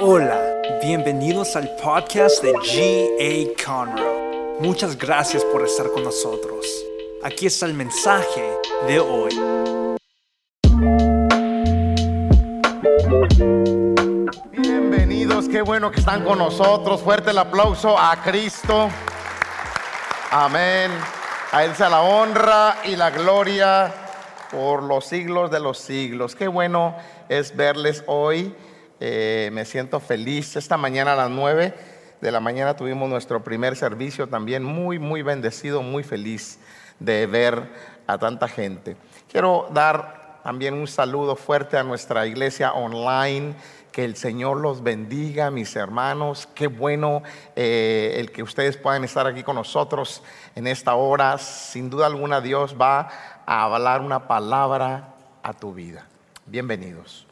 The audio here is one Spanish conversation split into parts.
Hola, bienvenidos al podcast de G.A. Conroe. Muchas gracias por estar con nosotros. Aquí está el mensaje de hoy. Bienvenidos, qué bueno que están con nosotros. Fuerte el aplauso a Cristo. Amén. A Él sea la honra y la gloria por los siglos de los siglos. Qué bueno es verles hoy. Eh, me siento feliz. Esta mañana a las 9 de la mañana tuvimos nuestro primer servicio también. Muy, muy bendecido, muy feliz de ver a tanta gente. Quiero dar también un saludo fuerte a nuestra iglesia online. Que el Señor los bendiga, mis hermanos. Qué bueno eh, el que ustedes puedan estar aquí con nosotros en esta hora. Sin duda alguna Dios va a hablar una palabra a tu vida. Bienvenidos.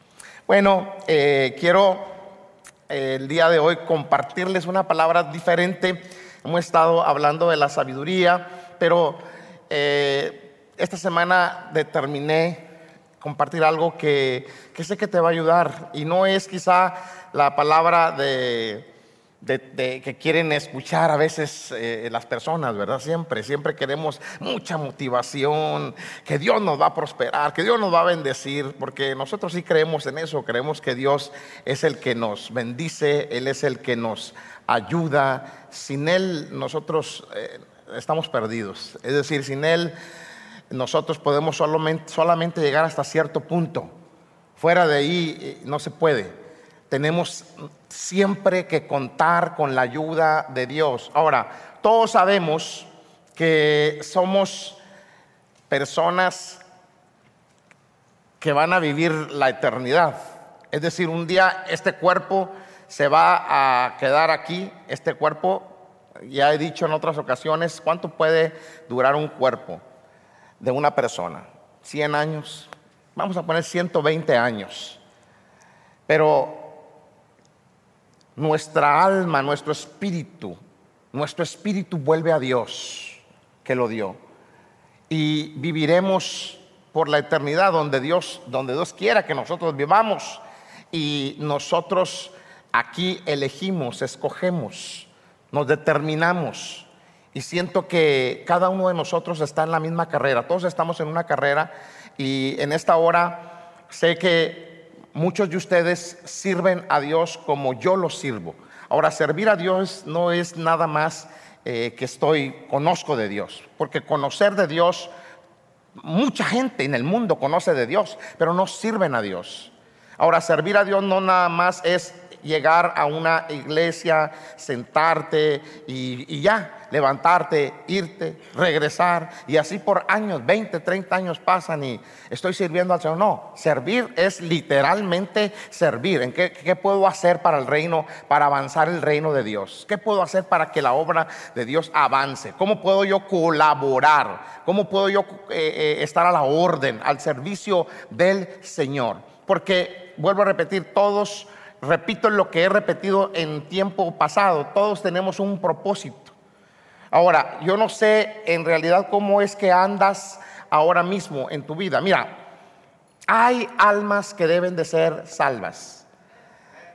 Bueno, eh, quiero eh, el día de hoy compartirles una palabra diferente. Hemos estado hablando de la sabiduría, pero eh, esta semana determiné compartir algo que, que sé que te va a ayudar y no es quizá la palabra de de, que quieren escuchar a veces eh, las personas, ¿verdad? Siempre, siempre queremos mucha motivación, que Dios nos va a prosperar, que Dios nos va a bendecir, porque nosotros sí creemos en eso, creemos que Dios es el que nos bendice, Él es el que nos ayuda, sin Él nosotros eh, estamos perdidos, es decir, sin Él nosotros podemos solamente, solamente llegar hasta cierto punto, fuera de ahí eh, no se puede tenemos siempre que contar con la ayuda de Dios. Ahora, todos sabemos que somos personas que van a vivir la eternidad. Es decir, un día este cuerpo se va a quedar aquí, este cuerpo, ya he dicho en otras ocasiones, ¿cuánto puede durar un cuerpo de una persona? ¿100 años? Vamos a poner 120 años. Pero nuestra alma, nuestro espíritu, nuestro espíritu vuelve a Dios que lo dio. Y viviremos por la eternidad donde Dios, donde Dios quiera que nosotros vivamos. Y nosotros aquí elegimos, escogemos, nos determinamos. Y siento que cada uno de nosotros está en la misma carrera. Todos estamos en una carrera y en esta hora sé que Muchos de ustedes sirven a Dios como yo lo sirvo. Ahora, servir a Dios no es nada más eh, que estoy, conozco de Dios, porque conocer de Dios, mucha gente en el mundo conoce de Dios, pero no sirven a Dios. Ahora, servir a Dios no nada más es llegar a una iglesia, sentarte y, ya, levantarte, irte, regresar. Y así por años, 20, 30 años pasan y estoy sirviendo al Señor. No, servir es literalmente servir. ¿En qué, puedo hacer para el reino, para avanzar el reino de Dios? ¿Qué puedo hacer para que la obra de Dios avance? ¿Cómo puedo yo colaborar? ¿Cómo puedo yo eh, eh, estar a la orden, al servicio del Señor? Porque, vuelvo a repetir, todos repito lo que he repetido en tiempo pasado, todos tenemos un propósito. Ahora, yo no sé en realidad cómo es que andas ahora mismo en tu vida. Mira, hay almas que deben de ser salvas.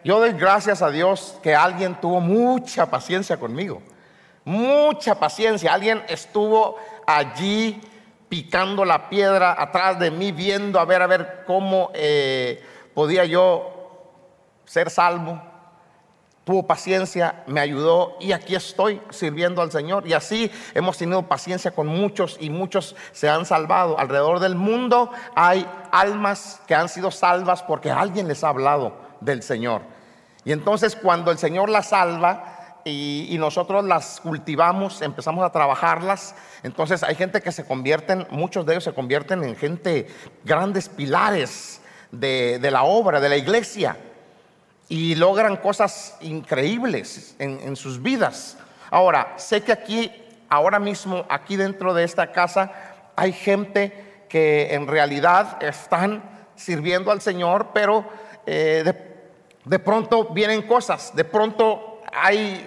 Yo doy gracias a Dios que alguien tuvo mucha paciencia conmigo. Mucha paciencia. Alguien estuvo allí picando la piedra atrás de mí, viendo a ver, a ver cómo eh, podía yo ser salvo, tuvo paciencia, me ayudó y aquí estoy sirviendo al Señor. Y así hemos tenido paciencia con muchos y muchos se han salvado. Alrededor del mundo hay almas que han sido salvas porque alguien les ha hablado del Señor. Y entonces cuando el Señor las salva y, nosotros las cultivamos, empezamos a trabajarlas, entonces hay gente que se convierten, muchos de ellos se convierten en gente, grandes pilares de, de la obra, de la iglesia y logran cosas increíbles en, sus vidas. Ahora, sé que aquí, ahora mismo, aquí dentro de esta casa, hay gente que en realidad están sirviendo al Señor, pero eh, de, pronto vienen cosas, de pronto hay,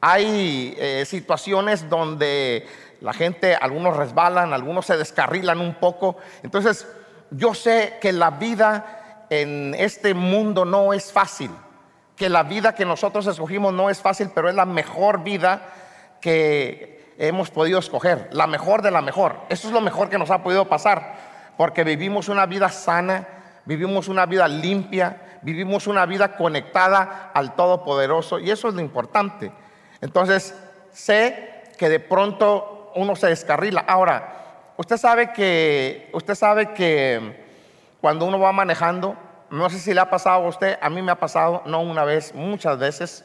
hay eh, situaciones donde la gente, algunos resbalan, algunos se descarrilan un poco. Entonces, yo sé que la vida en este mundo no es fácil. que la vida que nosotros escogimos no es fácil, pero es la mejor vida que hemos podido escoger, la mejor de la mejor. Eso es lo mejor que nos ha podido pasar, porque vivimos una vida sana, vivimos una vida limpia, vivimos una vida conectada al Todopoderoso y eso es lo importante. Entonces, sé que de pronto uno se descarrila. Ahora, usted sabe que usted sabe que cuando uno va manejando, no sé si le ha pasado a usted, a mí me ha pasado, no una vez, muchas veces,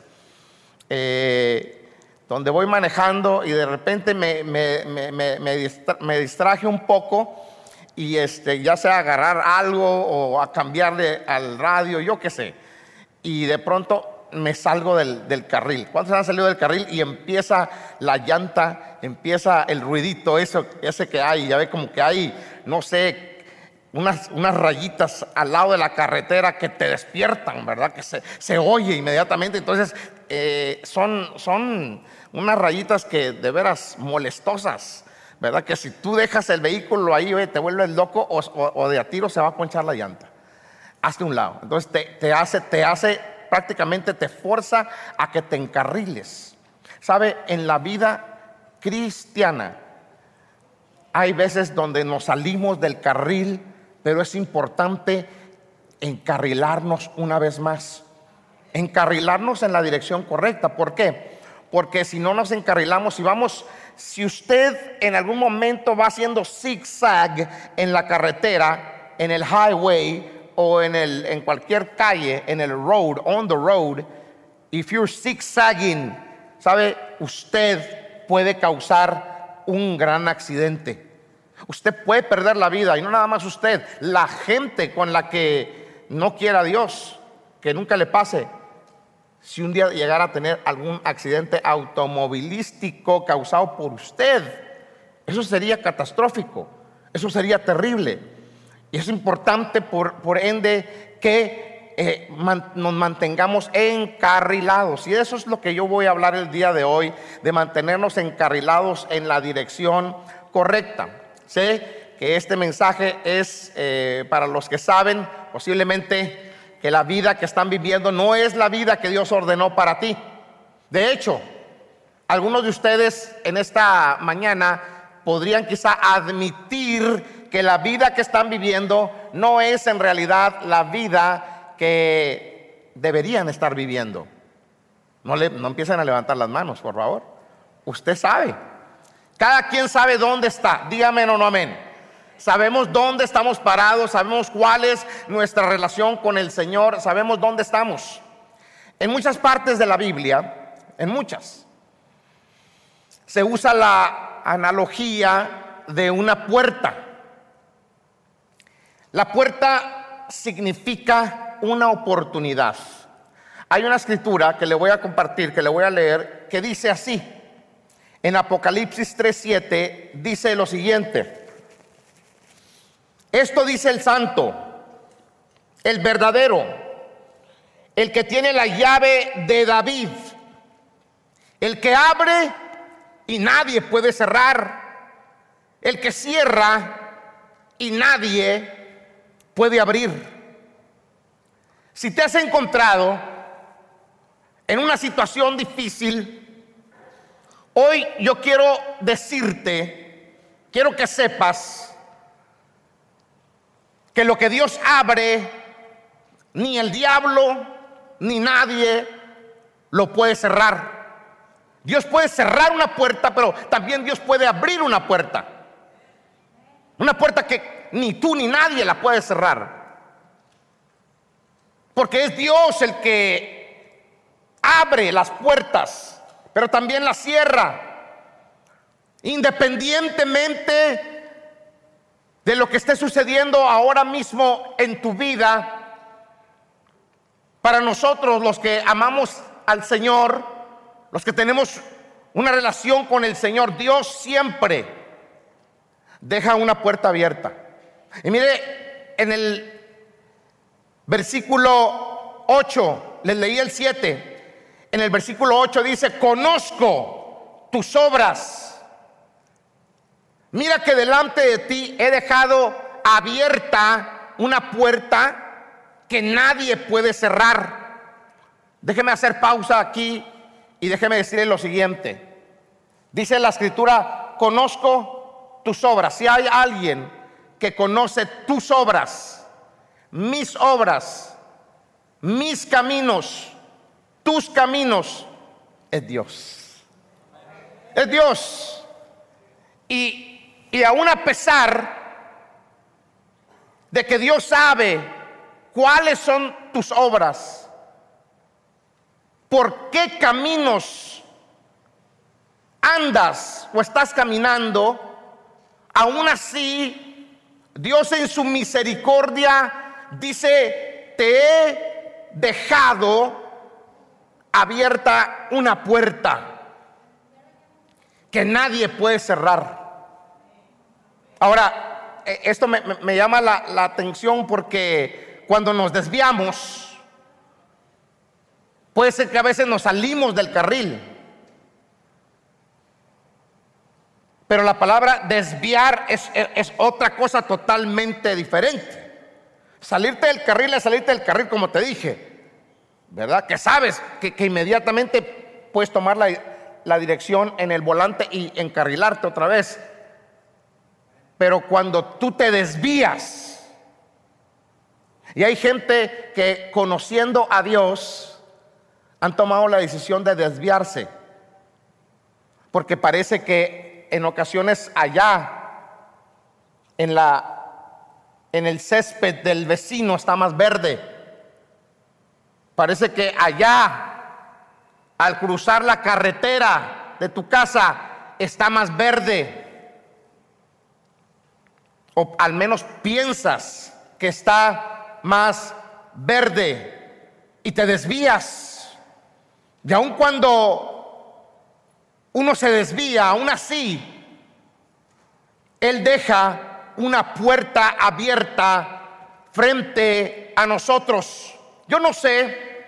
eh, donde voy manejando y de repente me, me, distraje un poco y este, ya sea agarrar algo o a cambiarle al radio, yo qué sé. Y de pronto me salgo del, carril. ¿Cuántos han salido del carril? Y empieza la llanta, empieza el ruidito, eso, ese que hay, ya ve como que hay, no sé, unas, rayitas al lado de la carretera que te despiertan, ¿verdad? Que se, oye inmediatamente. Entonces, eh, son, son unas rayitas que de veras molestosas, ¿verdad? Que si tú dejas el vehículo ahí, te vuelves loco o, de a tiro se va a ponchar la llanta. Hazte un lado. Entonces, te, te, hace, te hace, prácticamente te fuerza a que te encarriles. ¿Sabe? En la vida cristiana hay veces donde nos salimos del carril pero es importante encarrilarnos una vez más. Encarrilarnos en la dirección correcta. ¿Por qué? Porque si no nos encarrilamos, si vamos, si usted en algún momento va haciendo zigzag en la carretera, en el highway o en, el, en cualquier calle, en el road, on the road, if you're zigzagging, ¿sabe? Usted puede causar un gran accidente. Usted puede perder la vida y no nada más usted, la gente con la que no quiera Dios, que nunca le pase. Si un día llegara a tener algún accidente automovilístico causado por usted, eso sería catastrófico, eso sería terrible. Y es importante, por, ende, que eh, nos mantengamos encarrilados. Y eso es lo que yo voy a hablar el día de hoy, de mantenernos encarrilados en la dirección correcta. Sé que este mensaje es eh, para los que saben posiblemente que la vida que están viviendo no es la vida que Dios ordenó para ti. De hecho, algunos de ustedes en esta mañana podrían quizá admitir que la vida que están viviendo no es en realidad la vida que deberían estar viviendo. No, le, no empiecen a levantar las manos, por favor. Usted sabe cada quien sabe dónde está. Dígame o no amén. Sabemos dónde estamos parados, sabemos cuál es nuestra relación con el Señor, sabemos dónde estamos. En muchas partes de la Biblia, en muchas, se usa la analogía de una puerta. La puerta significa una oportunidad. Hay una escritura que le voy a compartir, que le voy a leer, que dice así en Apocalipsis 3:7 dice lo siguiente. Esto dice el santo, el verdadero, el que tiene la llave de David, el que abre y nadie puede cerrar, el que cierra y nadie puede abrir. Si te has encontrado en una situación difícil, Hoy yo quiero decirte, quiero que sepas que lo que Dios abre, ni el diablo, ni nadie lo puede cerrar. Dios puede cerrar una puerta, pero también Dios puede abrir una puerta. Una puerta que ni tú ni nadie la puede cerrar. Porque es Dios el que abre las puertas pero también la sierra. Independientemente de lo que esté sucediendo ahora mismo en tu vida, para nosotros los que amamos al Señor, los que tenemos una relación con el Señor, Dios siempre deja una puerta abierta. Y mire, en el versículo 8, les leí el 7, en el versículo 8 dice, conozco tus obras. Mira que delante de ti he dejado abierta una puerta que nadie puede cerrar. Déjeme hacer pausa aquí y déjeme decirle lo siguiente. Dice la escritura, conozco tus obras. Si hay alguien que conoce tus obras, mis obras, mis caminos, tus caminos, es Dios. Es Dios. Y, y aún a pesar de que Dios sabe cuáles son tus obras, por qué caminos andas o estás caminando, aún así Dios en su misericordia dice, te he dejado abierta una puerta que nadie puede cerrar. Ahora, e, esto me, llama la, la atención porque cuando nos desviamos, Puede ser que a veces nos salimos del carril. Pero la palabra desviar es, otra cosa totalmente diferente. Salirte del carril es salirte del carril, como te dije. ¿Verdad? Que sabes que, inmediatamente puedes tomar la, la dirección en el volante y encarrilarte otra vez. Pero cuando tú te desvías, y hay gente que conociendo a Dios, han tomado la decisión de desviarse, porque parece que en ocasiones allá, en, la, en el césped del vecino está más verde. Parece que allá, al cruzar la carretera de tu casa, está más verde. O al menos piensas que está más verde y te desvías. Y aun cuando uno se desvía, aún así, Él deja una puerta abierta frente a nosotros. Yo no sé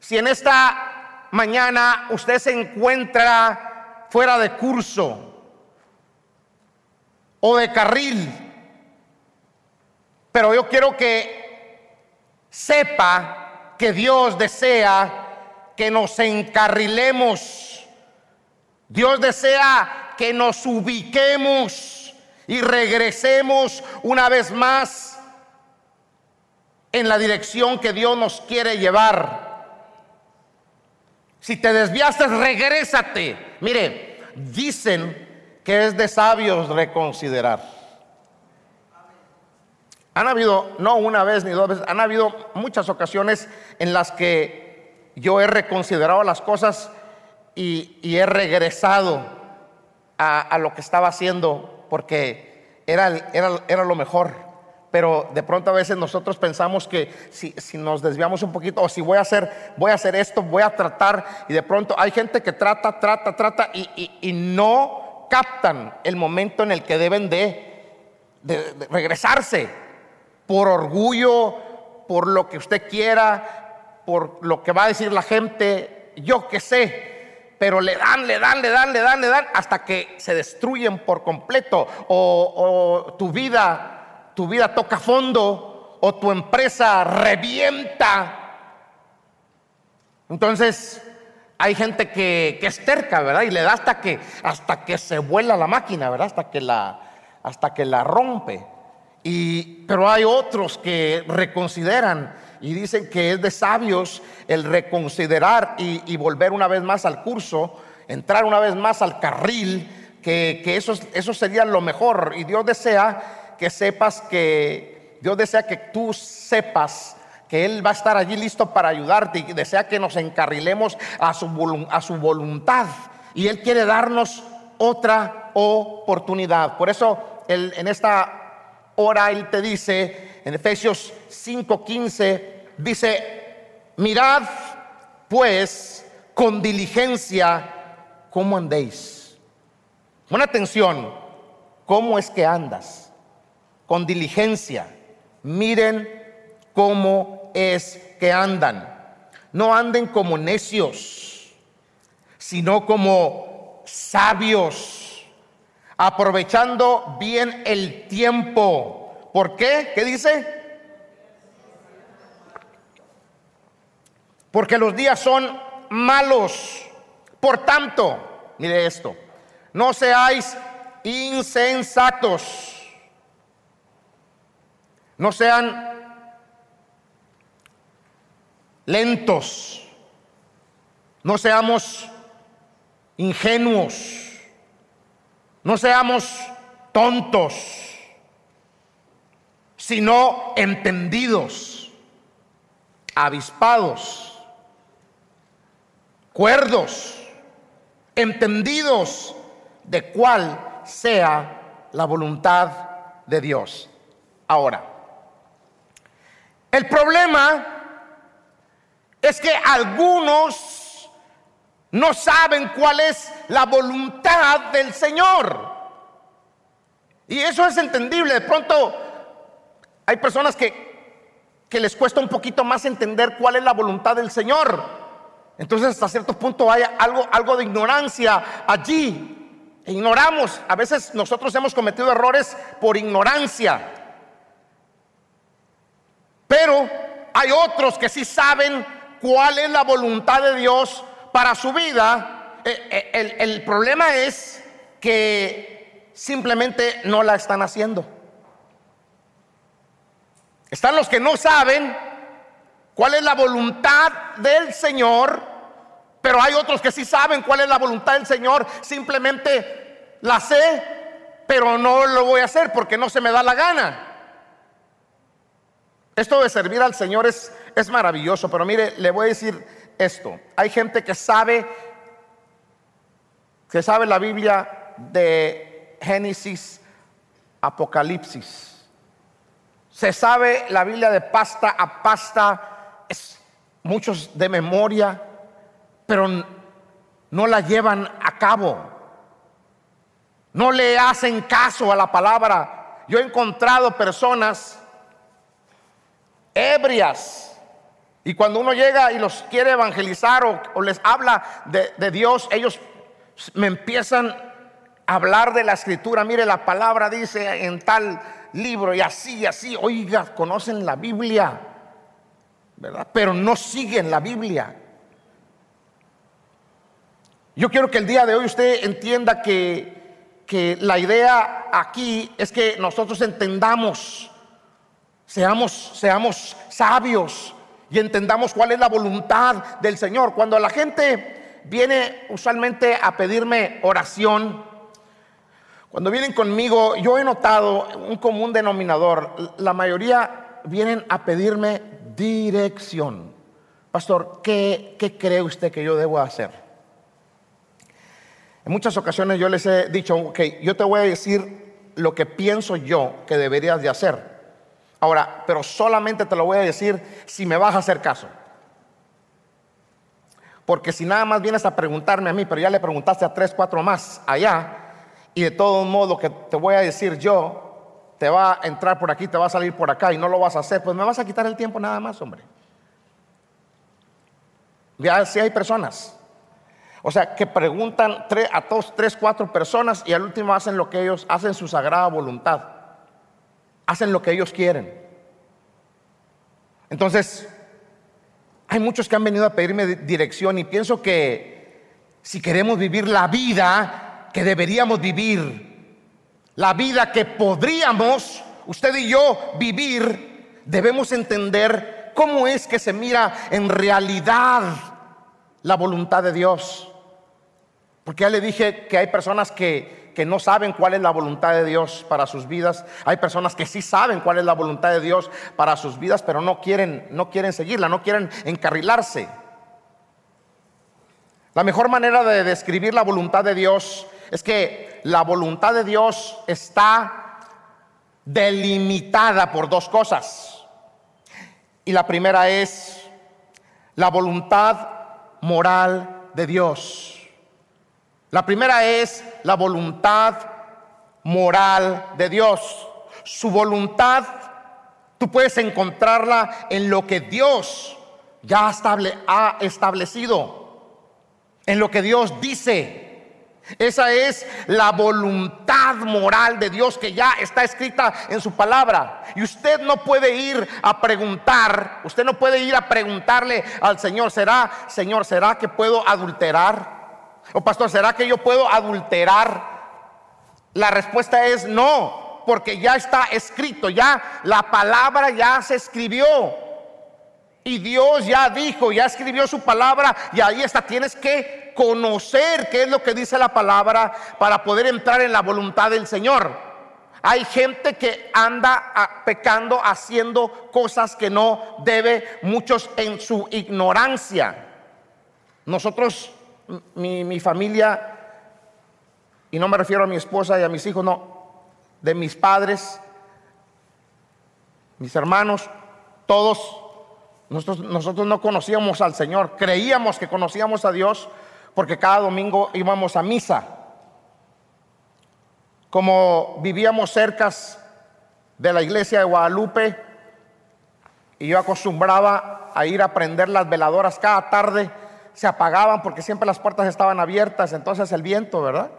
si en esta mañana usted se encuentra fuera de curso o de carril, pero yo quiero que sepa que Dios desea que nos encarrilemos. Dios desea que nos ubiquemos y regresemos una vez más en la dirección que Dios nos quiere llevar. Si te desviaste, regrésate. Mire, dicen que es de sabios reconsiderar. Han habido, no una vez ni dos veces, han habido muchas ocasiones en las que yo he reconsiderado las cosas y, he regresado a, lo que estaba haciendo porque era, era, lo mejor. Pero de pronto a veces nosotros pensamos que si, nos desviamos un poquito o si voy a hacer, voy a hacer esto, voy a tratar y de pronto hay gente que trata, trata, trata y, no captan el momento en el que deben de, regresarse por orgullo, por lo que usted quiera, por lo que va a decir la gente, yo que sé, pero le dan, le dan, le dan, le dan, le dan, hasta que se destruyen por completo, o, tu vida, tu vida toca fondo, o tu empresa revienta. Entonces, hay gente que, que, es terca, ¿verdad? Y le da hasta que, hasta que se vuela la máquina, ¿verdad? Hasta que la, hasta que la rompe. Y, pero hay otros que reconsideran y dicen que es de sabios el reconsiderar y, volver una vez más al curso, entrar una vez más al carril, que, eso, eso sería lo mejor. Y Dios desea que sepas que, Dios desea que tú sepas que Él va a estar allí listo para ayudarte y desea que nos encarrilemos a su, voluntad. Y Él quiere darnos otra oportunidad. Por eso en esta hora Él te dice en Efesios 5:15, dice, mirad pues con diligencia cómo andéis. Buena atención, ¿cómo es que andas? Con diligencia. Miren cómo es que andan. No anden como necios, sino como sabios, aprovechando bien el tiempo. ¿Por qué? ¿Qué dice? porque los días son malos. Por tanto, mire esto, no seáis insensatos. No sean lentos. No seamos ingenuos. No seamos tontos, sino entendidos, avispados, cuerdos, entendidos de cuál sea la voluntad de Dios. Ahora, el problema es que algunos no saben cuál es la voluntad del Señor. Y eso es entendible. De pronto hay personas que, que les cuesta un poquito más entender cuál es la voluntad del Señor. Entonces hasta cierto punto hay algo, algo de ignorancia allí. E ignoramos. A veces nosotros hemos cometido errores por ignorancia. Pero hay otros que sí saben cuál es la voluntad de Dios para su vida. Eh, eh, el, el problema es que simplemente no la están haciendo. Están los que no saben cuál es la voluntad del Señor, pero hay otros que sí saben cuál es la voluntad del Señor, simplemente la sé, pero no lo voy a hacer porque no se me da la gana. Esto de servir al Señor es, es maravilloso, pero mire, le voy a decir esto. Hay gente que sabe, que sabe la Biblia de Génesis, Apocalipsis. Se sabe la Biblia de pasta a pasta, es muchos de memoria, pero no la llevan a cabo. No le hacen caso a la palabra. Yo he encontrado personas ebrias. Y cuando uno llega y los quiere evangelizar o, les habla de, de Dios, ellos me empiezan a hablar de la escritura. Mire, la palabra dice en tal libro y así, así. Oiga, conocen la Biblia, ¿verdad? Pero no siguen la Biblia. Yo quiero que el día de hoy usted entienda que, que la idea aquí es que nosotros entendamos, seamos, seamos sabios y entendamos cuál es la voluntad del Señor. Cuando la gente viene usualmente a pedirme oración, cuando vienen conmigo, yo he notado un común denominador. La mayoría vienen a pedirme dirección. Pastor, ¿qué, cree usted que yo debo hacer? En muchas ocasiones yo les he dicho, ok, yo te voy a decir lo que pienso yo que deberías de hacer. Ahora, pero solamente te lo voy a decir si me vas a hacer caso. Porque si nada más vienes a preguntarme a mí, pero ya le preguntaste a tres, cuatro más allá, y de todo modo que te voy a decir yo, te va a entrar por aquí, te va a salir por acá y no lo vas a hacer, pues me vas a quitar el tiempo nada más, hombre. Ya si hay personas. O sea, que preguntan a dos, tres, cuatro personas y al último hacen lo que ellos, hacen su sagrada voluntad. Hacen lo que ellos quieren. Entonces, hay muchos que han venido a pedirme dirección y pienso que si queremos vivir la vida que deberíamos vivir, la vida que podríamos, usted y yo, vivir, debemos entender cómo es que se mira en realidad la voluntad de Dios. Porque ya le dije que hay personas que, que, no saben cuál es la voluntad de Dios para sus vidas. Hay personas que sí saben cuál es la voluntad de Dios para sus vidas, pero no quieren, no quieren seguirla, no quieren encarrilarse. La mejor manera de describir la voluntad de Dios es que la voluntad de Dios está delimitada por dos cosas. Y la primera es la voluntad moral de Dios. La primera es la voluntad moral de Dios. Su voluntad, tú puedes encontrarla en lo que Dios ya ha establecido, en lo que Dios dice Esa es la voluntad moral de Dios que ya está escrita en su palabra. Y usted no puede ir a preguntar, usted no puede ir a preguntarle al Señor, ¿será, Señor, será que puedo adulterar? O pastor, ¿será que yo puedo adulterar? La respuesta es no, porque ya está escrito, ya la palabra ya se escribió. Y Dios ya dijo, ya escribió su palabra y ahí está, tienes que conocer qué es lo que dice la palabra para poder entrar en la voluntad del Señor. Hay gente que anda ah, pecando, haciendo cosas que no debe, muchos en su ignorancia. Nosotros, mi, mi familia, y no me refiero a mi esposa y a mis hijos, no, de mis padres, mis hermanos, todos nosotros, nosotros, no conocíamos al Señor, creíamos que conocíamos a Dios, porque cada domingo íbamos a misa. Como vivíamos cerca de la iglesia de Guadalupe, y yo acostumbraba a ir a prender las veladoras cada tarde, se apagaban porque siempre las puertas estaban abiertas, entonces el viento, ¿verdad?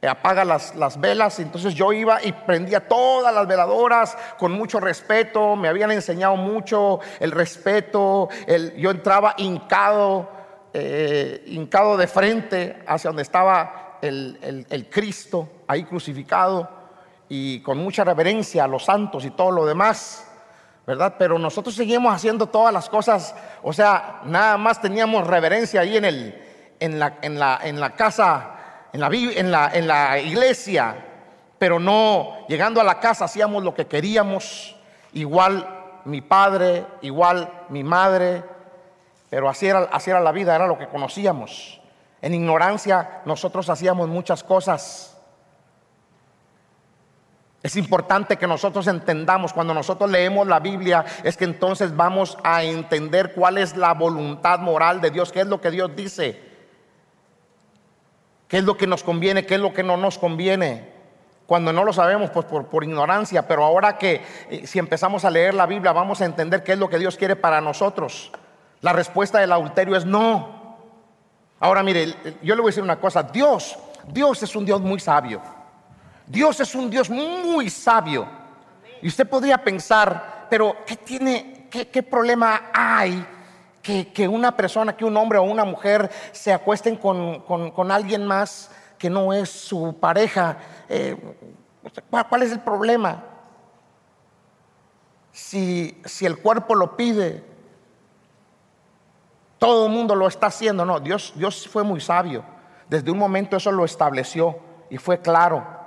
Eh, apaga las, las velas, entonces yo iba y prendía todas las veladoras con mucho respeto, me habían enseñado mucho el respeto, el, yo entraba hincado eh, hincado de frente hacia donde estaba el, el, Cristo, ahí crucificado, y con mucha reverencia a los santos y todo lo demás. ¿Verdad? Pero nosotros seguimos haciendo todas las cosas, o sea, nada más teníamos reverencia ahí en, el, en, la, en, la, en la casa, en la, en, la, en la iglesia, pero no, llegando a la casa hacíamos lo que queríamos, igual mi padre, igual mi madre, pero así era, así era la vida, era lo que conocíamos. En ignorancia nosotros hacíamos muchas cosas. Es importante que nosotros entendamos, cuando nosotros leemos la Biblia, es que entonces vamos a entender cuál es la voluntad moral de Dios, qué es lo que Dios dice, qué es lo que nos conviene, qué es lo que no nos conviene. Cuando no lo sabemos, pues por, por ignorancia, pero ahora que eh, si empezamos a leer la Biblia, vamos a entender qué es lo que Dios quiere para nosotros. La respuesta del adulterio es no. Ahora mire, yo le voy a decir una cosa, Dios, Dios es un Dios muy sabio. Dios es un Dios muy sabio. Y usted podría pensar, pero ¿qué tiene, qué, problema hay que, una persona, que un hombre o una mujer se acuesten con, alguien más que no es su pareja? Eh, ¿Cuál es el problema? Si, si el cuerpo lo pide, todo el mundo lo está haciendo. No, Dios, Dios fue muy sabio. Desde un momento eso lo estableció y fue claro.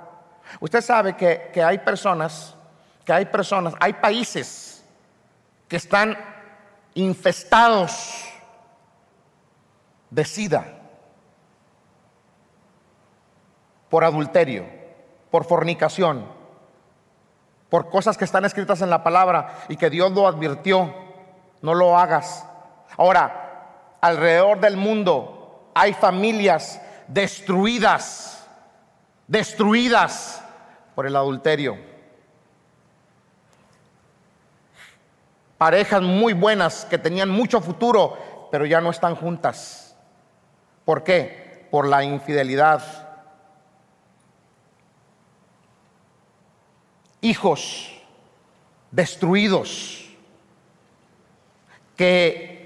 Usted sabe que, que hay personas, que hay personas, hay países que están infestados de sida por adulterio, por fornicación, por cosas que están escritas en la palabra y que Dios lo advirtió, no lo hagas. Ahora, alrededor del mundo hay familias destruidas, destruidas por el adulterio. Parejas muy buenas que tenían mucho futuro, pero ya no están juntas. ¿Por qué? Por la infidelidad. Hijos destruidos que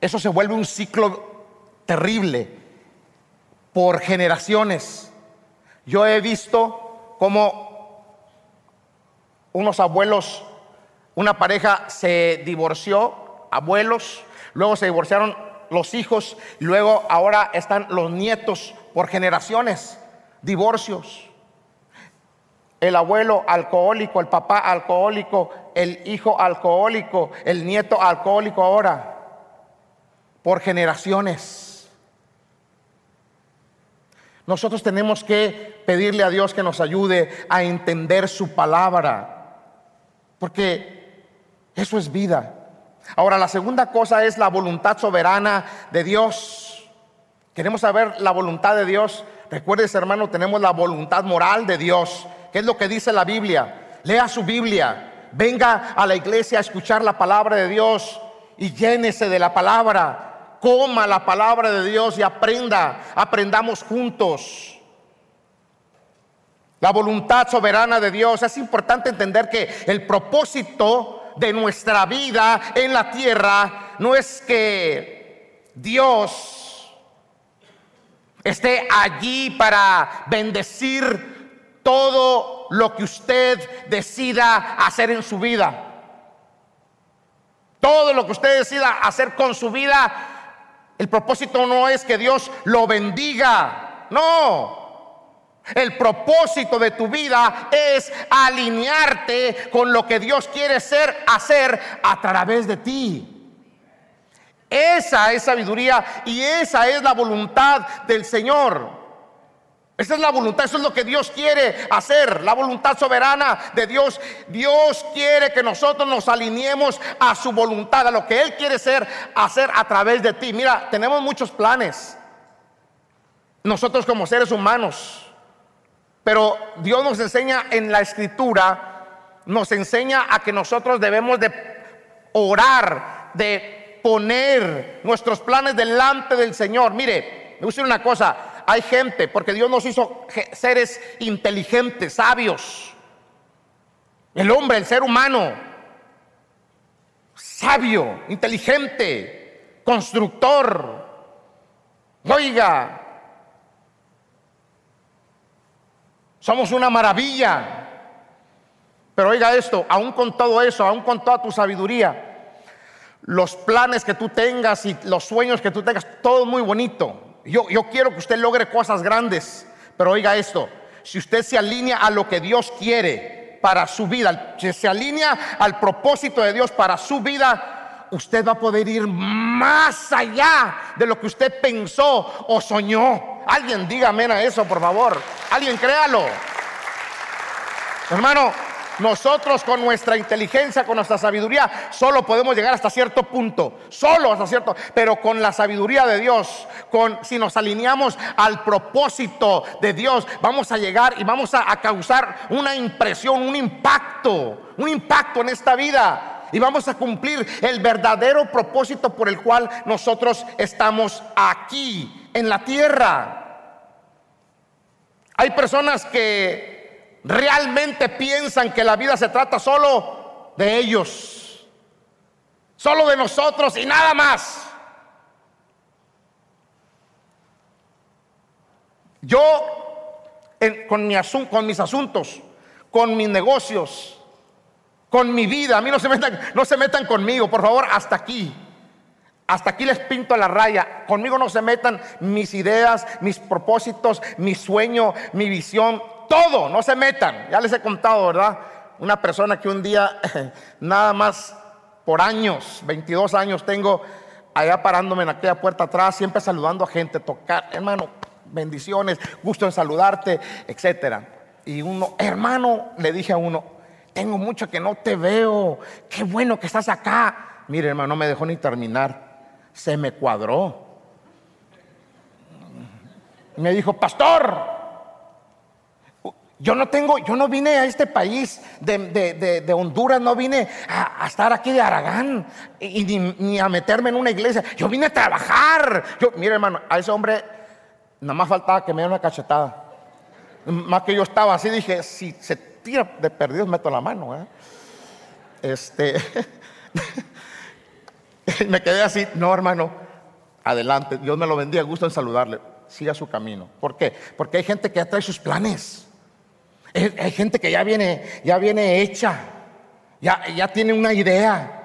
eso se vuelve un ciclo terrible por generaciones. Yo he visto cómo unos abuelos, una pareja se divorció, abuelos, luego se divorciaron los hijos, luego ahora están los nietos por generaciones, divorcios. El abuelo alcohólico, el papá alcohólico, el hijo alcohólico, el nieto alcohólico ahora por generaciones. Nosotros tenemos que pedirle a Dios que nos ayude a entender su palabra, porque eso es vida. Ahora, la segunda cosa es la voluntad soberana de Dios. Queremos saber la voluntad de Dios. Recuerdes, hermano, tenemos la voluntad moral de Dios. ¿Qué es lo que dice la Biblia? Lea su Biblia. Venga a la iglesia a escuchar la palabra de Dios y llénese de la palabra coma la palabra de Dios y aprenda, aprendamos juntos. La voluntad soberana de Dios. Es importante entender que el propósito de nuestra vida en la tierra no es que Dios esté allí para bendecir todo lo que usted decida hacer en su vida. Todo lo que usted decida hacer con su vida el propósito no es que Dios lo bendiga, no. El propósito de tu vida es alinearte con lo que Dios quiere ser, hacer a través de ti. Esa es sabiduría y esa es la voluntad del Señor. Esa es la voluntad, eso es lo que Dios quiere hacer, la voluntad soberana de Dios. Dios quiere que nosotros nos alineemos a su voluntad, a lo que Él quiere ser, hacer a través de ti. Mira, tenemos muchos planes, nosotros como seres humanos, pero Dios nos enseña en la escritura, nos enseña a que nosotros debemos de orar, de poner nuestros planes delante del Señor. Mire, me gusta una cosa, hay gente, porque Dios nos hizo seres inteligentes, sabios. El hombre, el ser humano, sabio, inteligente, constructor. Oiga, somos una maravilla. Pero oiga esto, aún con todo eso, aún con toda tu sabiduría, los planes que tú tengas y los sueños que tú tengas, todo muy bonito. Yo, quiero que usted logre cosas grandes, pero oiga esto, si usted se alinea a lo que Dios quiere para su vida, si se alinea al propósito de Dios para su vida, usted va a poder ir más allá de lo que usted pensó o soñó. Alguien diga amén a eso, por favor. Alguien créalo. Hermano, nosotros con nuestra inteligencia, con nuestra sabiduría, solo podemos llegar hasta cierto punto, solo hasta cierto, pero con la sabiduría de Dios, con si nos alineamos al propósito de Dios, vamos a llegar y vamos a, a causar una impresión, un impacto, un impacto en esta vida y vamos a cumplir el verdadero propósito por el cual nosotros estamos aquí en la tierra. Hay personas que realmente piensan que la vida se trata solo de ellos, solo de nosotros y nada más. Yo con, mi con mis asuntos, con mis negocios, con mi vida, a mí no se metan, no se metan conmigo, por favor, hasta aquí. Hasta aquí les pinto la raya. Conmigo no se metan mis ideas, mis propósitos, mi sueño, mi visión todo, no se metan. Ya les he contado, ¿verdad? Una persona que un día, nada más por años, 22 años tengo, allá parándome en aquella puerta atrás, siempre saludando a gente, tocar, hermano, bendiciones, gusto en saludarte, etcétera. Y uno, hermano, le dije a uno, tengo mucho que no te veo, qué bueno que estás acá. Mire, hermano, no me dejó ni terminar, se me cuadró. Me dijo, pastor, yo no tengo, yo no vine a este país de, Honduras, no vine a, estar aquí de Aragán y, ni, a meterme en una iglesia. Yo vine a trabajar. Yo, mire, hermano, a ese hombre nada más faltaba que me diera una cachetada. Más que yo estaba así, dije, si se tira de perdidos, meto la mano. ¿eh? Este, me quedé así, no, hermano, adelante. Dios me lo bendiga, gusto en saludarle. Siga su camino. ¿Por qué? Porque hay gente que ya trae sus planes. Hay gente que ya viene, ya viene hecha, ya, ya tiene una idea.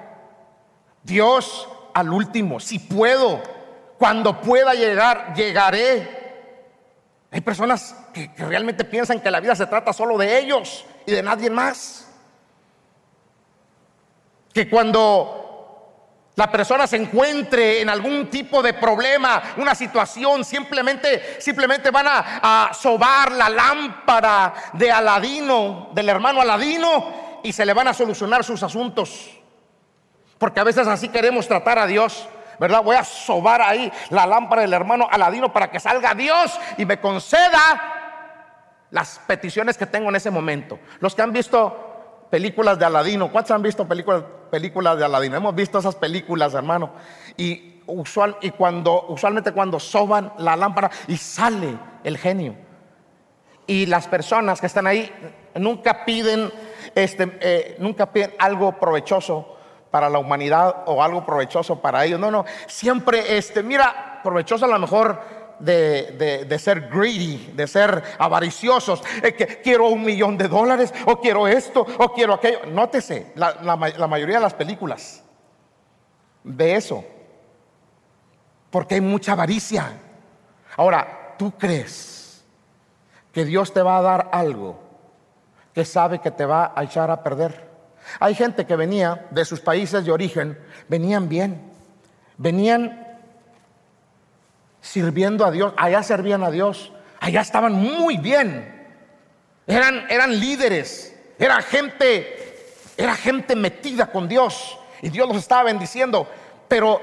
Dios al último, si puedo, cuando pueda llegar, llegaré. Hay personas que, que, realmente piensan que la vida se trata solo de ellos y de nadie más. Que cuando la persona se encuentre en algún tipo de problema, una situación, simplemente, simplemente van a, sobar la lámpara de Aladino, del hermano Aladino, y se le van a solucionar sus asuntos. Porque a veces así queremos tratar a Dios. ¿verdad? Voy a sobar ahí la lámpara del hermano Aladino para que salga Dios y me conceda las peticiones que tengo en ese momento. Los que han visto películas de Aladino. ¿Cuántos han visto películas, películas de Aladino? Hemos visto esas películas, hermano. Y usual, y cuando, usualmente cuando soban la lámpara y sale el genio. Y las personas que están ahí nunca piden, este, eh, nunca piden algo provechoso para la humanidad o algo provechoso para ellos. No, no, siempre, este, mira, provechoso a lo mejor de, ser greedy, de ser avariciosos, que quiero un millón de dólares, o quiero esto, o quiero aquello. Nótese, la, la mayoría de las películas de eso, porque hay mucha avaricia. Ahora, ¿tú crees que Dios te va a dar algo que sabe que te va a echar a perder? Hay gente que venía de sus países de origen, venían bien, venían sirviendo a Dios, allá servían a Dios, allá estaban muy bien, eran, eran líderes, era gente, era gente metida con Dios. Y Dios los estaba bendiciendo, pero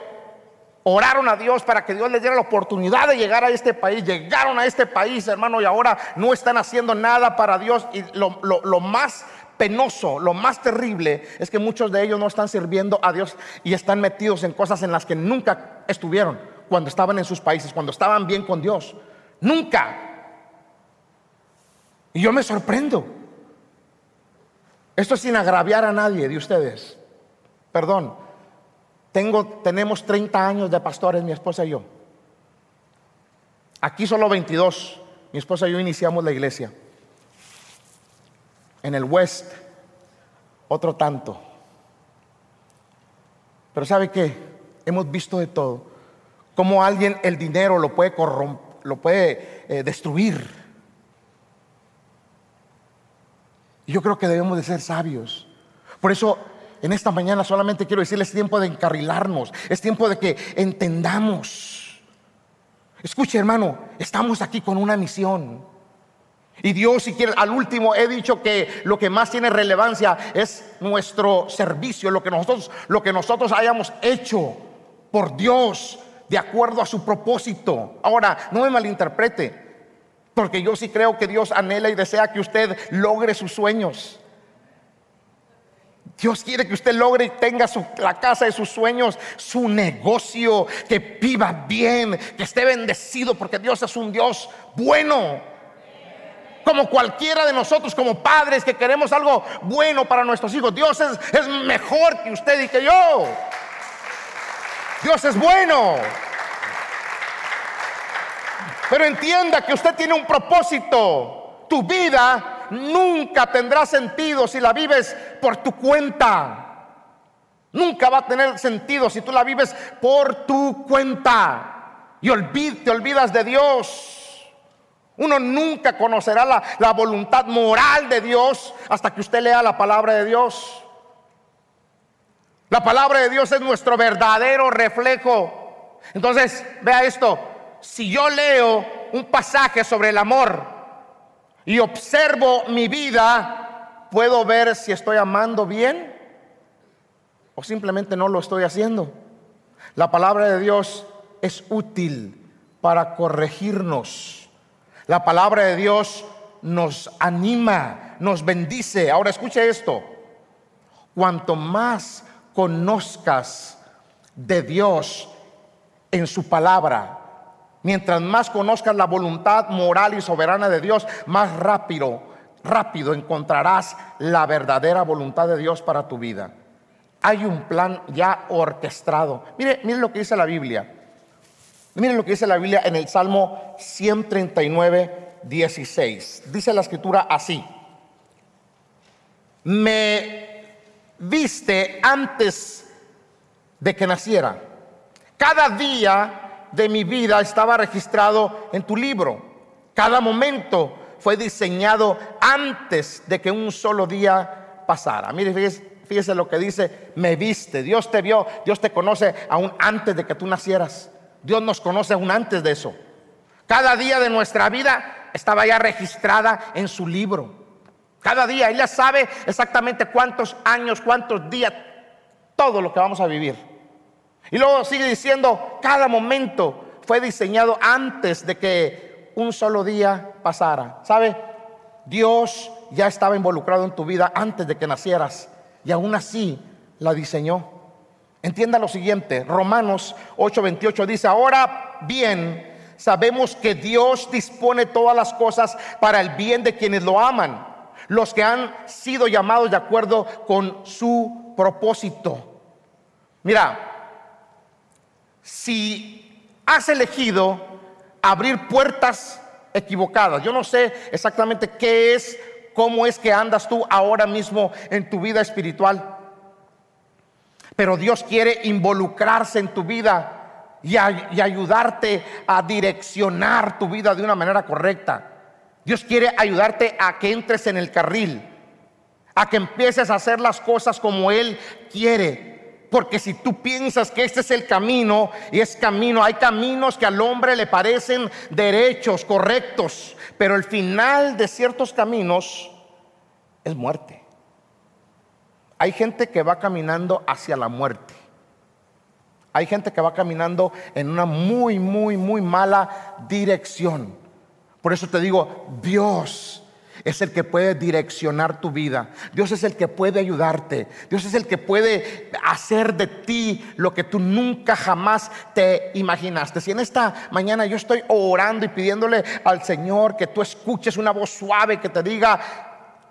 oraron a Dios para que Dios les diera la oportunidad de llegar a este país, llegaron a este país, hermano, y ahora no están haciendo nada para Dios. Y lo, lo más penoso, lo más terrible es que muchos de ellos no están sirviendo a Dios y están metidos en cosas en las que nunca estuvieron cuando estaban en sus países, cuando estaban bien con Dios. Nunca. Y yo me sorprendo. Esto es sin agraviar a nadie de ustedes. Perdón. Tengo, tenemos 30 años de pastores, mi esposa y yo. Aquí solo 22. Mi esposa y yo iniciamos la iglesia. En el West, otro tanto. Pero ¿sabe qué? Hemos visto de todo cómo alguien el dinero lo puede lo puede eh, destruir. Y yo creo que debemos de ser sabios. Por eso en esta mañana solamente quiero decirles es tiempo de encarrilarnos, es tiempo de que entendamos. Escuche hermano, estamos aquí con una misión. Y Dios, si quiere, al último he dicho que lo que más tiene relevancia es nuestro servicio, lo que nosotros, lo que nosotros hayamos hecho por Dios, de acuerdo a su propósito. Ahora, no me malinterprete, porque yo sí creo que Dios anhela y desea que usted logre sus sueños. Dios quiere que usted logre y tenga la casa de sus sueños, su negocio, que viva bien, que esté bendecido, porque Dios es un Dios bueno. Como cualquiera de nosotros, como padres que queremos algo bueno para nuestros hijos, Dios es, es mejor que usted y que yo. Dios es bueno. Pero entienda que usted tiene un propósito. Tu vida nunca tendrá sentido si la vives por tu cuenta. Nunca va a tener sentido si tú la vives por tu cuenta. Y te olvidas de Dios. Uno nunca conocerá la, la voluntad moral de Dios hasta que usted lea la palabra de Dios. La palabra de Dios es nuestro verdadero reflejo. Entonces, vea esto. Si yo leo un pasaje sobre el amor y observo mi vida, puedo ver si estoy amando bien o simplemente no lo estoy haciendo. La palabra de Dios es útil para corregirnos. La palabra de Dios nos anima, nos bendice. Ahora escuche esto. Cuanto más conozcas de Dios en su palabra, mientras más conozcas la voluntad moral y soberana de Dios, más rápido, rápido encontrarás la verdadera voluntad de Dios para tu vida. Hay un plan ya orquestado. Mire, mire lo que dice la Biblia. Mire lo que dice la Biblia en el Salmo 139, 16. Dice la escritura así. Me viste antes de que naciera. Cada día de mi vida estaba registrado en tu libro. Cada momento fue diseñado antes de que un solo día pasara. Mire, fíjese, lo que dice, me viste. Dios te vio, Dios te conoce aún antes de que tú nacieras. Dios nos conoce aún antes de eso. Cada día de nuestra vida estaba ya registrada en su libro. Cada día ella sabe exactamente cuántos años, cuántos días, todo lo que vamos a vivir. Y luego sigue diciendo, cada momento fue diseñado antes de que un solo día pasara. ¿Sabe? Dios ya estaba involucrado en tu vida antes de que nacieras y aún así la diseñó. Entienda lo siguiente, Romanos 8:28 dice, ahora bien, sabemos que Dios dispone todas las cosas para el bien de quienes lo aman, los que han sido llamados de acuerdo con su propósito. Mira, si has elegido abrir puertas equivocadas, yo no sé exactamente qué es, cómo es que andas tú ahora mismo en tu vida espiritual, pero Dios quiere involucrarse en tu vida y, ayudarte a direccionar tu vida de una manera correcta. Dios quiere ayudarte a que entres en el carril, a que empieces a hacer las cosas como Él quiere. Porque si tú piensas que este es el camino y es camino, hay caminos que al hombre le parecen derechos, correctos, pero el final de ciertos caminos es muerte. Hay gente que va caminando hacia la muerte. Hay gente que va caminando en una muy, muy, muy mala dirección. Por eso te digo, Dios es el que puede direccionar tu vida. Dios es el que puede ayudarte. Dios es el que puede hacer de ti lo que tú nunca jamás te imaginaste. Si en esta mañana yo estoy orando y pidiéndole al Señor que tú escuches una voz suave que te diga,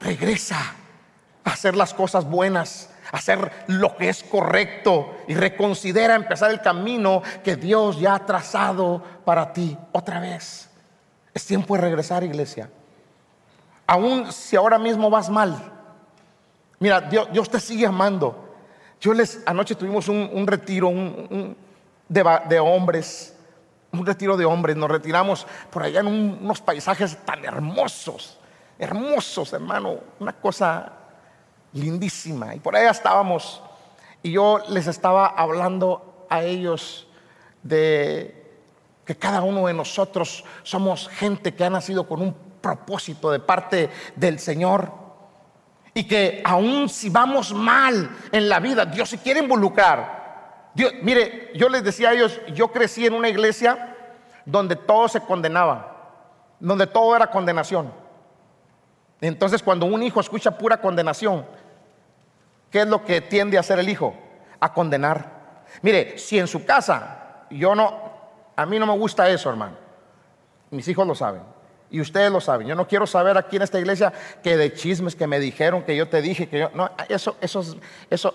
regresa a hacer las cosas buenas hacer lo que es correcto y reconsidera empezar el camino que Dios ya ha trazado para ti otra vez. Es tiempo de regresar, iglesia. Aún si ahora mismo vas mal, mira, Dios, te sigue amando. Yo les, anoche tuvimos un, retiro de, hombres, un retiro de hombres. Nos retiramos por allá en unos paisajes tan hermosos, hermosos, hermano. Una cosa lindísima. Y por allá estábamos. Y yo les estaba hablando a ellos de que cada uno de nosotros somos gente que ha nacido con un propósito de parte del Señor. Y que aún si vamos mal en la vida, Dios se quiere involucrar. Dios, mire, yo les decía a ellos, yo crecí en una iglesia donde todo se condenaba, donde todo era condenación. Entonces cuando un hijo escucha pura condenación, ¿qué es lo que tiende a hacer el hijo? A condenar. Mire, si en su casa, yo no, a mí no me gusta eso, hermano. Mis hijos lo saben. Y ustedes lo saben. Yo no quiero saber aquí en esta iglesia que de chismes que me dijeron, que yo te dije, que yo. No, eso, eso, eso,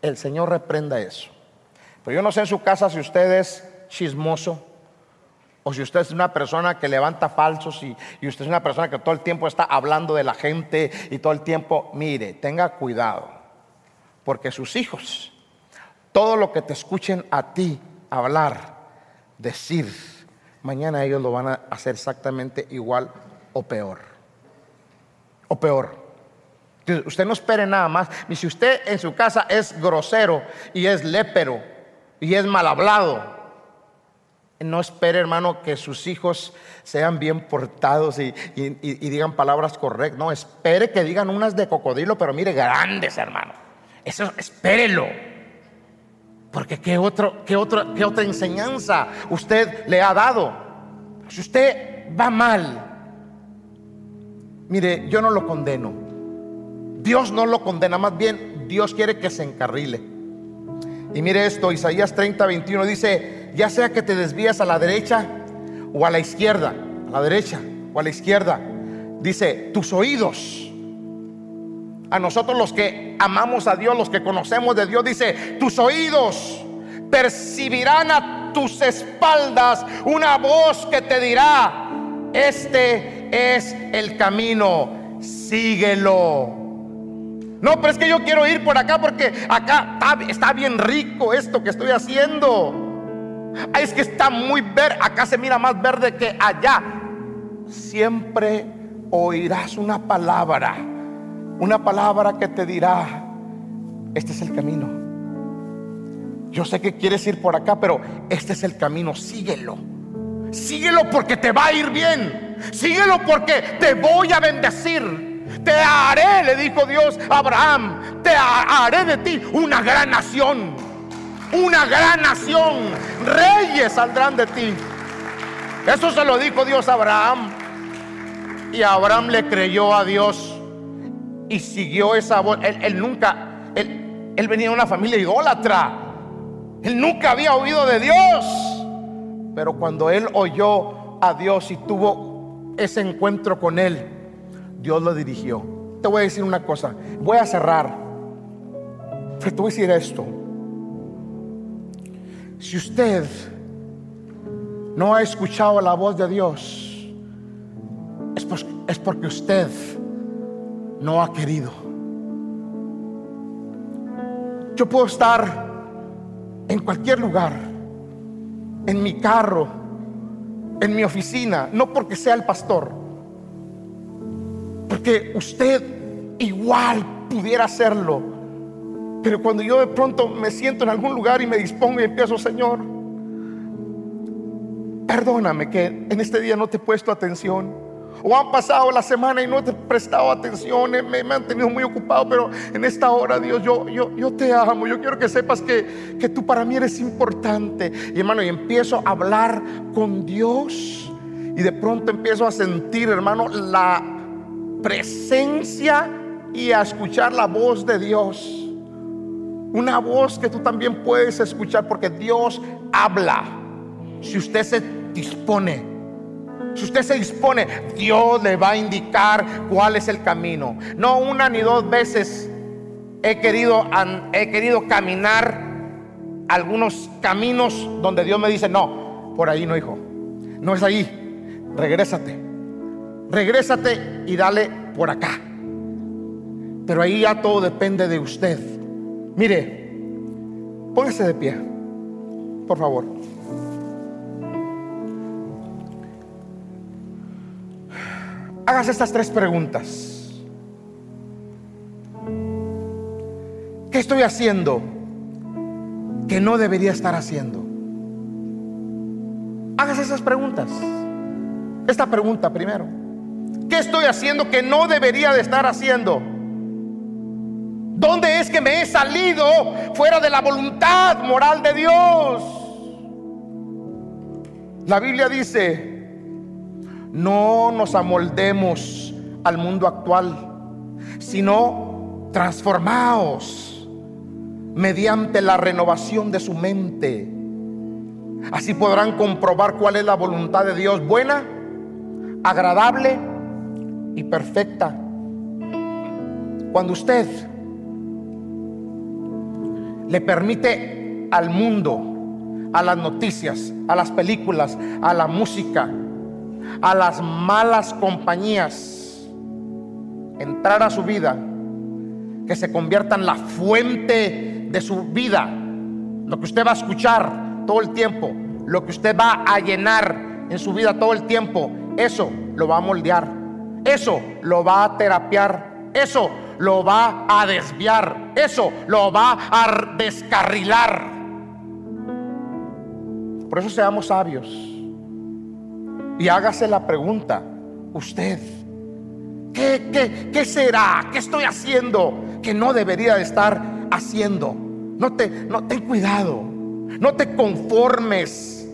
el Señor reprenda eso. Pero yo no sé en su casa si usted es chismoso, o si usted es una persona que levanta falsos y, usted es una persona que todo el tiempo está hablando de la gente y todo el tiempo, mire, tenga cuidado, porque sus hijos, todo lo que te escuchen a ti hablar, decir, mañana ellos lo van a hacer exactamente igual o peor. O peor. Usted no espere nada más. Y si usted en su casa es grosero y es lépero y es mal hablado, no espere, hermano, que sus hijos sean bien portados y, digan palabras correctas. No, espere que digan unas de cocodrilo, pero mire, grandes, hermano. Eso, espérelo. Porque ¿qué, otro, qué, otro, qué otra enseñanza usted le ha dado? Si usted va mal, mire, yo no lo condeno. Dios no lo condena, más bien Dios quiere que se encarrile. Y mire esto, Isaías 30, 21 dice, ya sea que te desvías a la derecha o a la izquierda, a la derecha o a la izquierda, dice, tus oídos, a nosotros los que amamos a Dios, los que conocemos de Dios, dice, tus oídos percibirán a tus espaldas una voz que te dirá, este es el camino, síguelo. No, pero es que yo quiero ir por acá porque acá está, bien rico esto que estoy haciendo. es que está muy verde, acá se mira más verde que allá. Siempre oirás una palabra, una palabra que te dirá, este es el camino. Yo sé que quieres ir por acá, pero este es el camino, síguelo. Síguelo porque te va a ir bien. Síguelo porque te voy a bendecir. Te haré, le dijo Dios a Abraham, te haré de ti una gran nación. Una gran nación. Reyes saldrán de ti. Eso se lo dijo Dios a Abraham. Y Abraham le creyó a Dios y siguió esa voz. Él, nunca, él, él venía de una familia idólatra. Él nunca había oído de Dios. Pero cuando él oyó a Dios y tuvo ese encuentro con él, Dios lo dirigió. Te voy a decir una cosa, voy a cerrar. Pero te voy a decir esto. Si usted no ha escuchado la voz de Dios, es, porque usted no ha querido. Yo puedo estar en cualquier lugar, en mi carro, en mi oficina, no porque sea el pastor, porque usted igual pudiera hacerlo. Pero cuando yo de pronto me siento en algún lugar y me dispongo y empiezo, Señor, perdóname que en este día no te he puesto atención. O han pasado la semana y no te he prestado atención, eh, me, me, han tenido muy ocupado, pero en esta hora, Dios, yo, yo, yo te amo. Yo quiero que sepas que, que tú para mí eres importante. Y hermano, y empiezo a hablar con Dios. Y de pronto empiezo a sentir, hermano, la presencia y a escuchar la voz de Dios. Una voz que tú también puedes escuchar porque Dios habla. Si usted se dispone si usted se dispone, Dios le va a indicar cuál es el camino. No una ni dos veces he querido, he querido caminar algunos caminos donde Dios me dice, no, por ahí no, hijo. No es ahí. Regrésate. Regrésate y dale por acá. Pero ahí ya todo depende de usted. Mire, póngase de pie, por favor. Hagas estas tres preguntas. ¿Qué estoy haciendo que no debería estar haciendo? Hagas esas preguntas. Esta pregunta primero. ¿Qué estoy haciendo que no debería de estar haciendo? ¿Dónde es que me he salido fuera de la voluntad moral de Dios? La Biblia dice, no nos amoldemos al mundo actual, sino transformaos mediante la renovación de su mente. Así podrán comprobar cuál es la voluntad de Dios, buena, agradable y perfecta. Cuando usted le permite al mundo, a las noticias, a las películas, a la música, a las malas compañías entrar a su vida, que se convierta en la fuente de su vida, lo que usted va a escuchar todo el tiempo, lo que usted va a llenar en su vida todo el tiempo, eso lo va a moldear, eso lo va a terapiar, eso lo va a desviar, eso lo va a descarrilar. Por eso seamos sabios. Y hágase la pregunta, usted, ¿qué, qué, qué será? ¿Qué estoy haciendo que no debería de estar haciendo? No te, no, ten cuidado, no te conformes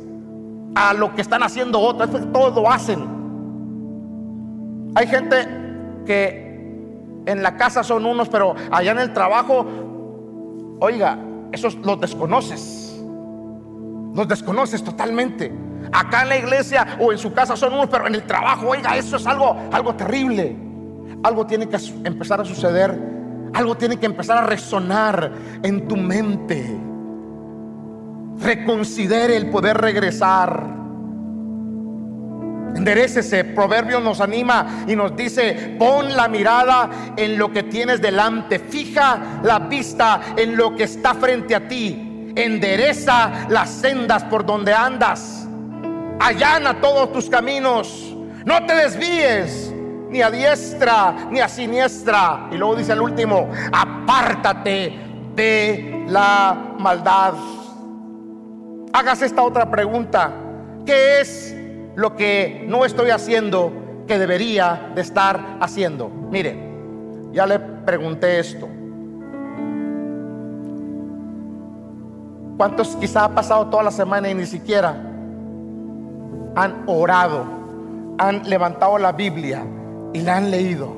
a lo que están haciendo otros, todos lo hacen. Hay gente que en la casa son unos, pero allá en el trabajo, oiga, esos los desconoces, los desconoces totalmente acá en la iglesia o en su casa son unos, pero en el trabajo, oiga, eso es algo, algo terrible. Algo tiene que empezar a suceder, algo tiene que empezar a resonar en tu mente. Reconsidere el poder regresar. Enderecese. Proverbio nos anima y nos dice, pon la mirada en lo que tienes delante, fija la vista en lo que está frente a ti, endereza las sendas por donde andas allana todos tus caminos, no te desvíes ni a diestra ni a siniestra. Y luego dice el último, apártate de la maldad. Hagas esta otra pregunta, ¿qué es lo que no estoy haciendo que debería de estar haciendo? Mire, ya le pregunté esto. ¿Cuántos quizá ha pasado toda la semana y ni siquiera han orado, han levantado la Biblia y la han leído.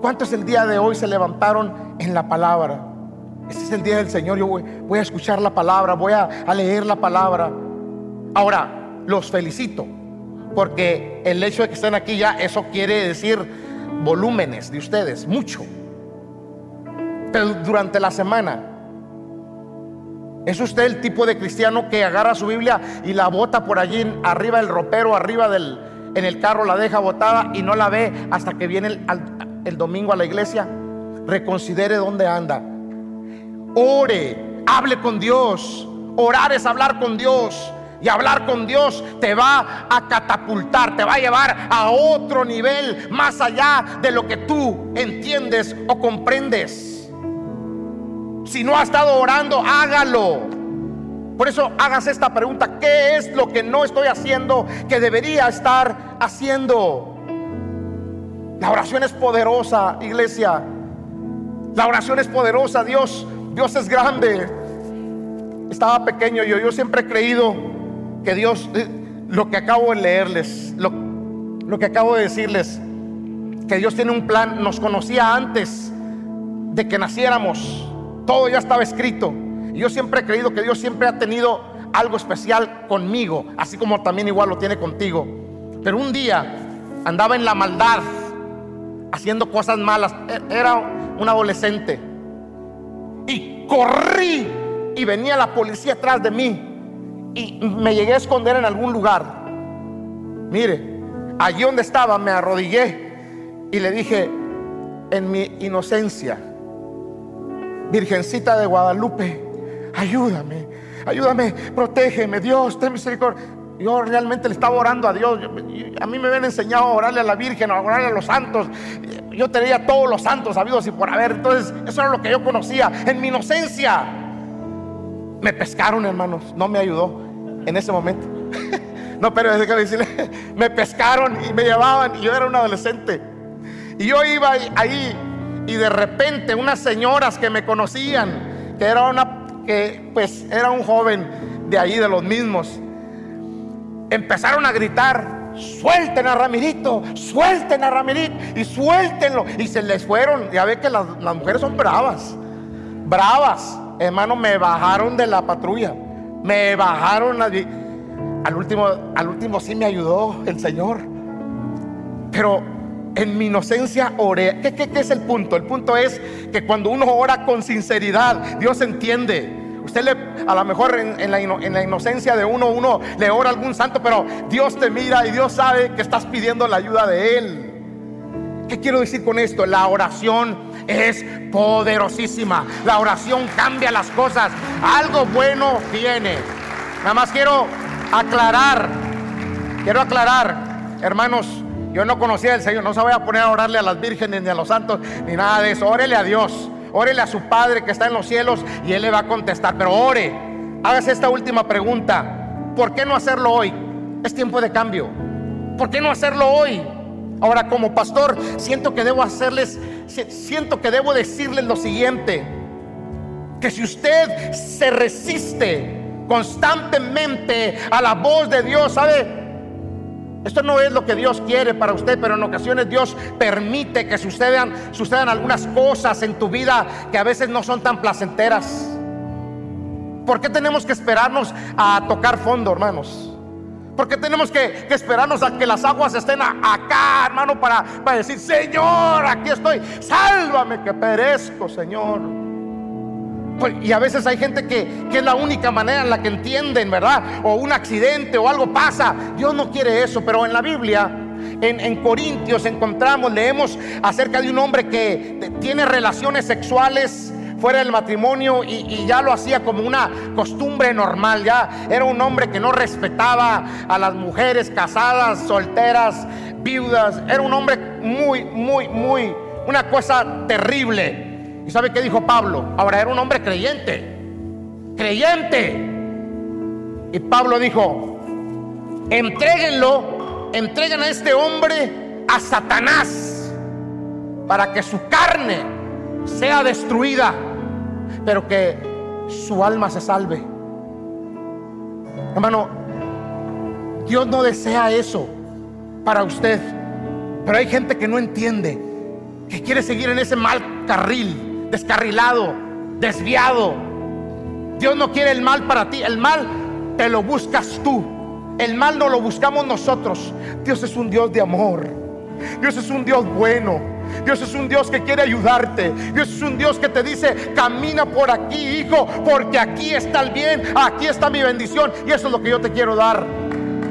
¿Cuántos el día de hoy se levantaron en la palabra? Este es el día del Señor. Yo voy, a escuchar la palabra, voy a, a leer la palabra. Ahora, los felicito, porque el hecho de que estén aquí ya, eso quiere decir volúmenes de ustedes, mucho. Pero durante la semana, ¿Es usted el tipo de cristiano que agarra su Biblia y la bota por allí arriba del ropero, arriba del en el carro, la deja botada y no la ve hasta que viene el, el domingo a la iglesia? Reconsidere dónde anda. Ore, hable con Dios. Orar es hablar con Dios. Y hablar con Dios te va a catapultar, te va a llevar a otro nivel más allá de lo que tú entiendes o comprendes. Si no ha estado orando, hágalo. Por eso hagas esta pregunta, ¿qué es lo que no estoy haciendo que debería estar haciendo? La oración es poderosa, iglesia. La oración es poderosa, Dios, Dios es grande. Estaba pequeño yo, yo siempre he creído que Dios, eh, lo que acabo de leerles, lo, lo que acabo de decirles, que Dios tiene un plan, nos conocía antes de que naciéramos. Todo ya estaba escrito. Y yo siempre he creído que Dios siempre ha tenido algo especial conmigo, así como también igual lo tiene contigo. Pero un día andaba en la maldad, haciendo cosas malas. E-, era un adolescente. Y corrí y venía la policía atrás de mí. Y me llegué a esconder en algún lugar. Mire, allí donde estaba me arrodillé y le dije, en mi inocencia, Virgencita de Guadalupe, ayúdame, ayúdame, protégeme, Dios, ten misericordia. Yo realmente le estaba orando a Dios. A mí me habían enseñado a orarle a la Virgen, a orarle a los santos. Yo tenía todos los santos sabidos y por haber. Entonces, eso era lo que yo conocía. En mi inocencia, me pescaron, hermanos. No me ayudó en ese momento. no, pero déjame decirle, me pescaron y me llevaban. Y yo era un adolescente. Y yo iba ahí y de repente unas señoras que me conocían, que era una que pues era un joven de ahí de los mismos, empezaron a gritar, suelten a Ramirito, suelten a Ramirito y suéltenlo. Y se les fueron, ya ve que las, mujeres son bravas, bravas. Hermano, me bajaron de la patrulla, me bajaron al último, al último sí me ayudó el Señor. Pero en mi inocencia oré. ¿Qué, es el punto? El punto es que cuando uno ora con sinceridad, Dios entiende. Usted le, a lo mejor en, la, en, la, inocencia de uno, uno le ora a algún santo, pero Dios te mira y Dios sabe que estás pidiendo la ayuda de Él. ¿Qué quiero decir con esto? La oración es poderosísima. La oración cambia las cosas. Algo bueno viene. Nada más quiero aclarar, quiero aclarar, hermanos, yo no conocía al Señor, no se voy a poner a orarle a las vírgenes ni a los santos ni nada de eso. Órele a Dios, órele a su Padre que está en los cielos y Él le va a contestar. Pero ore, hágase esta última pregunta. ¿Por qué no hacerlo hoy? Es tiempo de cambio. ¿Por qué no hacerlo hoy? Ahora como pastor siento que debo hacerles, siento que debo decirles lo siguiente. Que si usted se resiste constantemente a la voz de Dios, ¿sabe? Esto no es lo que Dios quiere para usted, pero en ocasiones Dios permite que sucedan, algunas cosas en tu vida que a veces no son tan placenteras. ¿Por qué tenemos que esperarnos a tocar fondo, hermanos? ¿Por qué tenemos que, esperarnos a que las aguas estén acá, hermano, para, para decir, Señor, aquí estoy, sálvame que perezco, Señor? Pues, y a veces hay gente que, es la única manera en la que entienden, ¿verdad? O un accidente o algo pasa. Dios no quiere eso, pero en la Biblia, en, Corintios encontramos, leemos acerca de un hombre que tiene relaciones sexuales fuera del matrimonio y, y, ya lo hacía como una costumbre normal, ya era un hombre que no respetaba a las mujeres casadas, solteras, viudas, era un hombre muy, muy, muy, una cosa terrible. ¿Y sabe qué dijo Pablo? Ahora era un hombre creyente. Creyente. Y Pablo dijo, entréguenlo, entreguen a este hombre a Satanás para que su carne sea destruida, pero que su alma se salve. Hermano, Dios no desea eso para usted, pero hay gente que no entiende, que quiere seguir en ese mal carril descarrilado. desviado. Dios no quiere el mal para ti, el mal te lo buscas tú. El mal no lo buscamos nosotros. Dios es un Dios de amor. Dios es un Dios bueno. Dios es un Dios que quiere ayudarte. Dios es un Dios que te dice, camina por aquí, hijo, porque aquí está el bien, aquí está mi bendición. Y eso es lo que yo te quiero dar.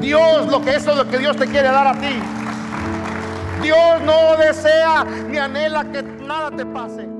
Dios, lo que eso es lo que Dios te quiere dar a ti. Dios no desea ni anhela que nada te pase.